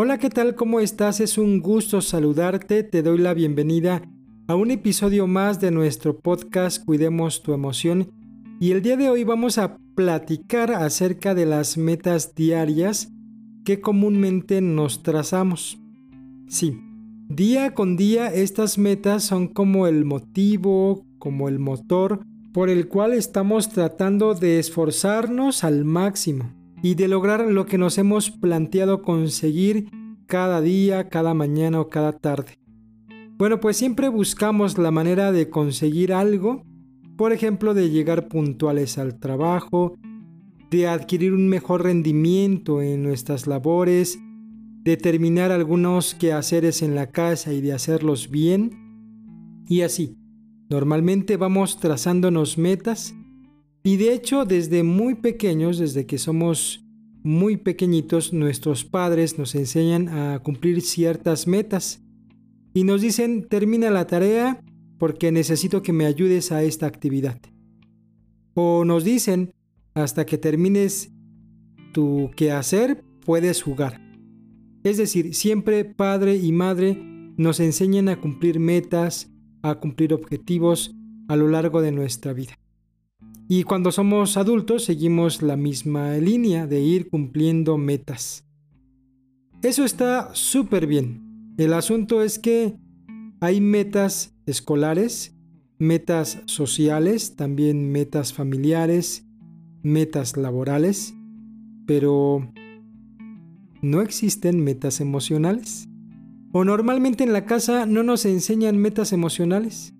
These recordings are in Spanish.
Hola, ¿qué tal? ¿Cómo estás? Es un gusto saludarte. Te doy la bienvenida a un episodio más de nuestro podcast Cuidemos tu emoción. Y el día de hoy vamos a platicar acerca de las metas diarias que comúnmente nos trazamos. Sí, día con día estas metas son como el motivo, como el motor por el cual estamos tratando de esforzarnos al máximo y de lograr lo que nos hemos planteado conseguir cada día, cada mañana o cada tarde. Bueno, pues siempre buscamos la manera de conseguir algo, por ejemplo, de llegar puntuales al trabajo, de adquirir un mejor rendimiento en nuestras labores, de terminar algunos quehaceres en la casa y de hacerlos bien, y así. Normalmente vamos trazándonos metas y de hecho, desde muy pequeños, desde que somos muy pequeñitos, nuestros padres nos enseñan a cumplir ciertas metas y nos dicen, termina la tarea porque necesito que me ayudes a esta actividad. O nos dicen, hasta que termines tu quehacer, puedes jugar. Es decir, siempre padre y madre nos enseñan a cumplir metas, a cumplir objetivos a lo largo de nuestra vida. Y cuando somos adultos seguimos la misma línea de ir cumpliendo metas. Eso está súper bien. El asunto es que hay metas escolares, metas sociales, también metas familiares, metas laborales, pero ¿no existen metas emocionales? ¿O normalmente en la casa no nos enseñan metas emocionales?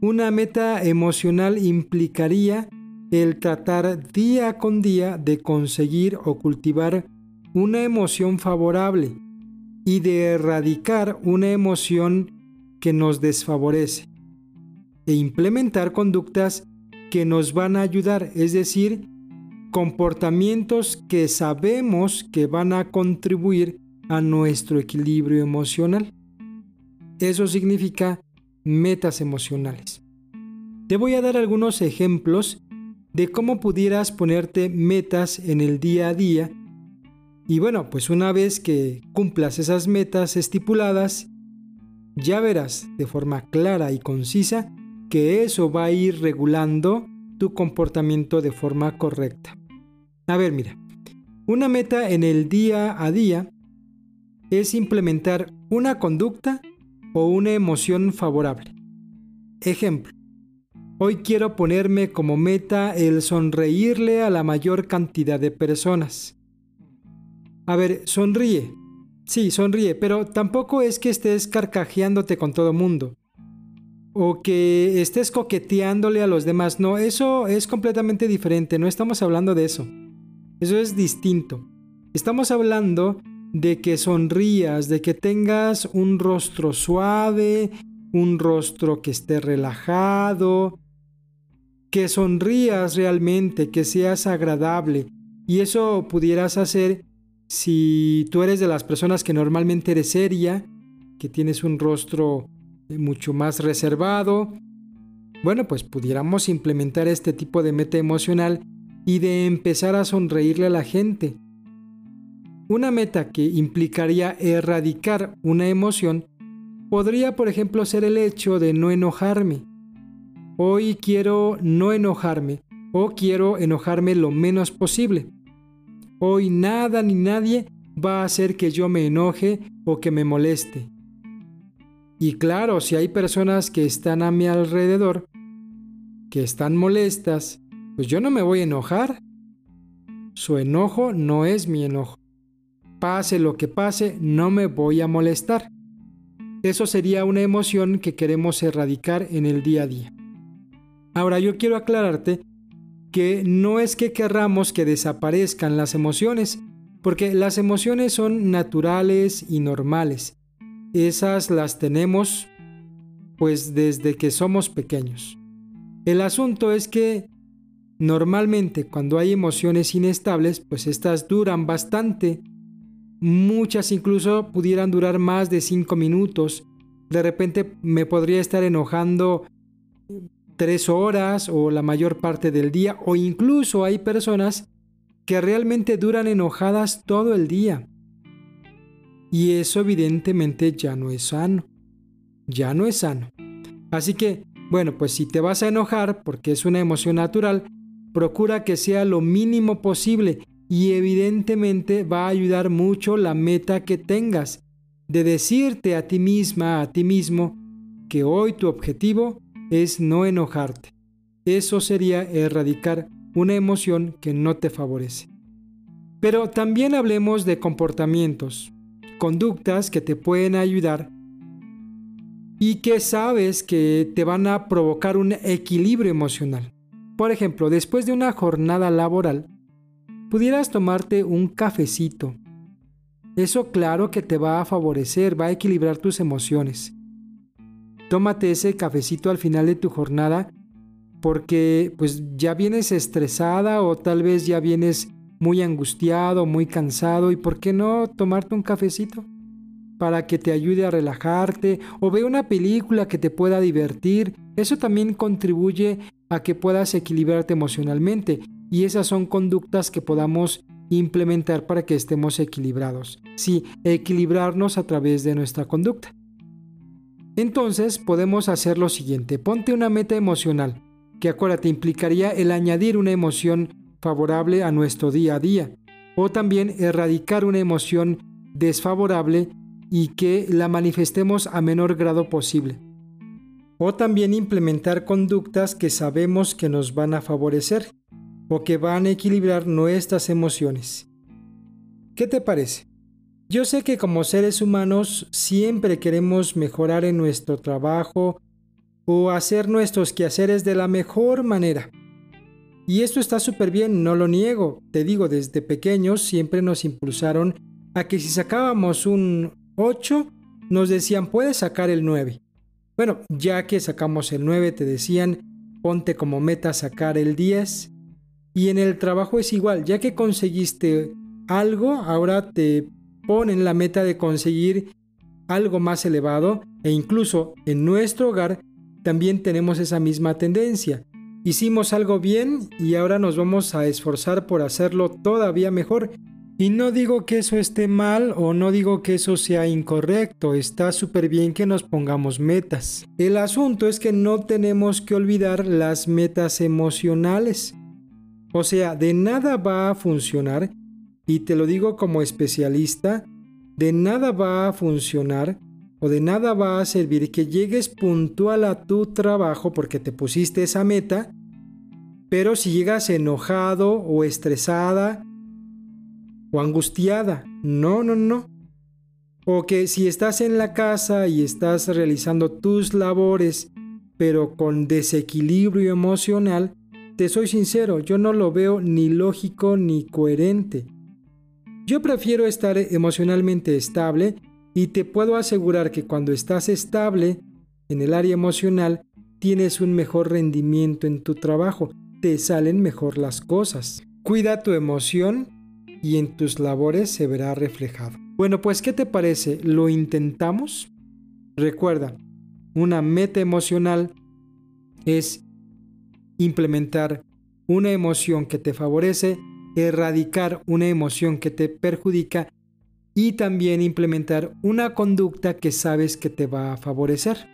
Una meta emocional implicaría el tratar día con día de conseguir o cultivar una emoción favorable y de erradicar una emoción que nos desfavorece e implementar conductas que nos van a ayudar, es decir, comportamientos que sabemos que van a contribuir a nuestro equilibrio emocional. Eso significa metas emocionales. Te voy a dar algunos ejemplos de cómo pudieras ponerte metas en el día a día y bueno, pues una vez que cumplas esas metas estipuladas, ya verás de forma clara y concisa que eso va a ir regulando tu comportamiento de forma correcta. A ver, mira, una meta en el día a día es implementar una conducta o una emoción favorable. Ejemplo. Hoy quiero ponerme como meta el sonreírle a la mayor cantidad de personas. A ver, sonríe. Sí, sonríe, pero tampoco es que estés carcajeándote con todo mundo. O que estés coqueteándole a los demás. No, eso es completamente diferente. No estamos hablando de eso. Eso es distinto. Estamos hablando de que sonrías, de que tengas un rostro suave, un rostro que esté relajado, que sonrías realmente, que seas agradable. Y eso pudieras hacer si tú eres de las personas que normalmente eres seria, que tienes un rostro mucho más reservado. Bueno, pues pudiéramos implementar este tipo de meta emocional y de empezar a sonreírle a la gente. Una meta que implicaría erradicar una emoción podría, por ejemplo, ser el hecho de no enojarme. Hoy quiero no enojarme o quiero enojarme lo menos posible. Hoy nada ni nadie va a hacer que yo me enoje o que me moleste. Y claro, si hay personas que están a mi alrededor, que están molestas, pues yo no me voy a enojar. Su enojo no es mi enojo pase lo que pase, no me voy a molestar. Eso sería una emoción que queremos erradicar en el día a día. Ahora yo quiero aclararte que no es que querramos que desaparezcan las emociones, porque las emociones son naturales y normales. Esas las tenemos pues desde que somos pequeños. El asunto es que normalmente cuando hay emociones inestables, pues estas duran bastante Muchas incluso pudieran durar más de 5 minutos. De repente me podría estar enojando tres horas o la mayor parte del día. O incluso hay personas que realmente duran enojadas todo el día. Y eso evidentemente ya no es sano. Ya no es sano. Así que, bueno, pues si te vas a enojar porque es una emoción natural, procura que sea lo mínimo posible y evidentemente va a ayudar mucho la meta que tengas de decirte a ti misma, a ti mismo, que hoy tu objetivo es no enojarte. Eso sería erradicar una emoción que no te favorece. Pero también hablemos de comportamientos, conductas que te pueden ayudar y que sabes que te van a provocar un equilibrio emocional. Por ejemplo, después de una jornada laboral, pudieras tomarte un cafecito. Eso claro que te va a favorecer, va a equilibrar tus emociones. Tómate ese cafecito al final de tu jornada porque pues ya vienes estresada o tal vez ya vienes muy angustiado, muy cansado y por qué no tomarte un cafecito para que te ayude a relajarte o ve una película que te pueda divertir. Eso también contribuye a que puedas equilibrarte emocionalmente y esas son conductas que podamos implementar para que estemos equilibrados. Sí, equilibrarnos a través de nuestra conducta. Entonces podemos hacer lo siguiente, ponte una meta emocional, que acuérdate implicaría el añadir una emoción favorable a nuestro día a día, o también erradicar una emoción desfavorable y que la manifestemos a menor grado posible. O también implementar conductas que sabemos que nos van a favorecer o que van a equilibrar nuestras emociones. ¿Qué te parece? Yo sé que como seres humanos siempre queremos mejorar en nuestro trabajo o hacer nuestros quehaceres de la mejor manera. Y esto está súper bien, no lo niego. Te digo, desde pequeños siempre nos impulsaron a que si sacábamos un 8, nos decían, puedes sacar el 9. Bueno, ya que sacamos el 9, te decían, ponte como meta sacar el 10. Y en el trabajo es igual, ya que conseguiste algo, ahora te ponen la meta de conseguir algo más elevado e incluso en nuestro hogar también tenemos esa misma tendencia. Hicimos algo bien y ahora nos vamos a esforzar por hacerlo todavía mejor. Y no digo que eso esté mal o no digo que eso sea incorrecto, está súper bien que nos pongamos metas. El asunto es que no tenemos que olvidar las metas emocionales. O sea, de nada va a funcionar, y te lo digo como especialista, de nada va a funcionar o de nada va a servir que llegues puntual a tu trabajo porque te pusiste esa meta, pero si llegas enojado o estresada o angustiada, no, no, no. O que si estás en la casa y estás realizando tus labores, pero con desequilibrio emocional, te soy sincero, yo no lo veo ni lógico ni coherente. Yo prefiero estar emocionalmente estable y te puedo asegurar que cuando estás estable en el área emocional, tienes un mejor rendimiento en tu trabajo, te salen mejor las cosas. Cuida tu emoción y en tus labores se verá reflejado. Bueno, pues ¿qué te parece? ¿Lo intentamos? Recuerda, una meta emocional es implementar una emoción que te favorece, erradicar una emoción que te perjudica y también implementar una conducta que sabes que te va a favorecer.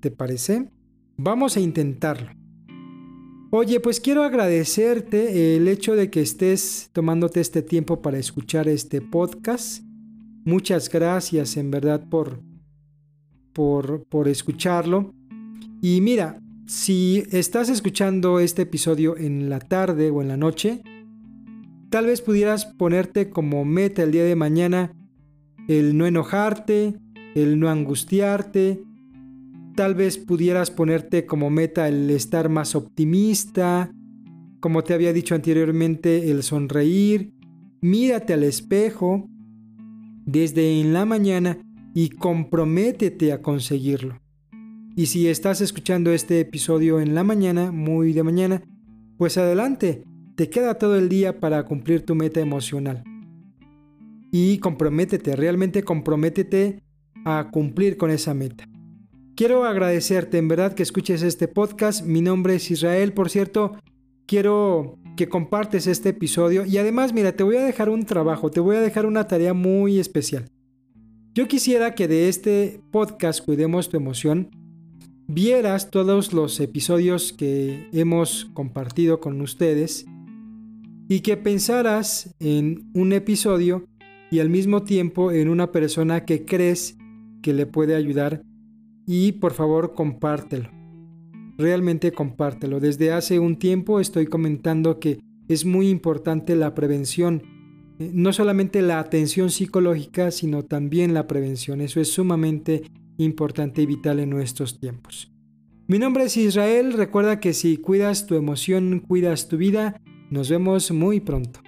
¿Te parece? Vamos a intentarlo. Oye, pues quiero agradecerte el hecho de que estés tomándote este tiempo para escuchar este podcast. Muchas gracias en verdad por, por, por escucharlo. Y mira, si estás escuchando este episodio en la tarde o en la noche, Tal vez pudieras ponerte como meta el día de mañana el no enojarte, el no angustiarte. Tal vez pudieras ponerte como meta el estar más optimista, como te había dicho anteriormente, el sonreír. Mírate al espejo desde en la mañana y comprométete a conseguirlo. Y si estás escuchando este episodio en la mañana, muy de mañana, pues adelante, te queda todo el día para cumplir tu meta emocional. Y comprométete, realmente comprométete a cumplir con esa meta. Quiero agradecerte en verdad que escuches este podcast. Mi nombre es Israel, por cierto. quiero que compartes este episodio y además, mira, te voy a dejar un trabajo, te voy a dejar una tarea muy especial. Yo quisiera que de este podcast Cuidemos tu emoción vieras todos los episodios que hemos compartido con ustedes y que pensaras en un episodio y al mismo tiempo en una persona que crees que le puede ayudar y por favor compártelo. Realmente compártelo. Desde hace un tiempo estoy comentando que es muy importante la prevención, eh, no solamente la atención psicológica, sino también la prevención. Eso es sumamente importante y vital en nuestros tiempos. Mi nombre es Israel, recuerda que si cuidas tu emoción, cuidas tu vida. Nos vemos muy pronto.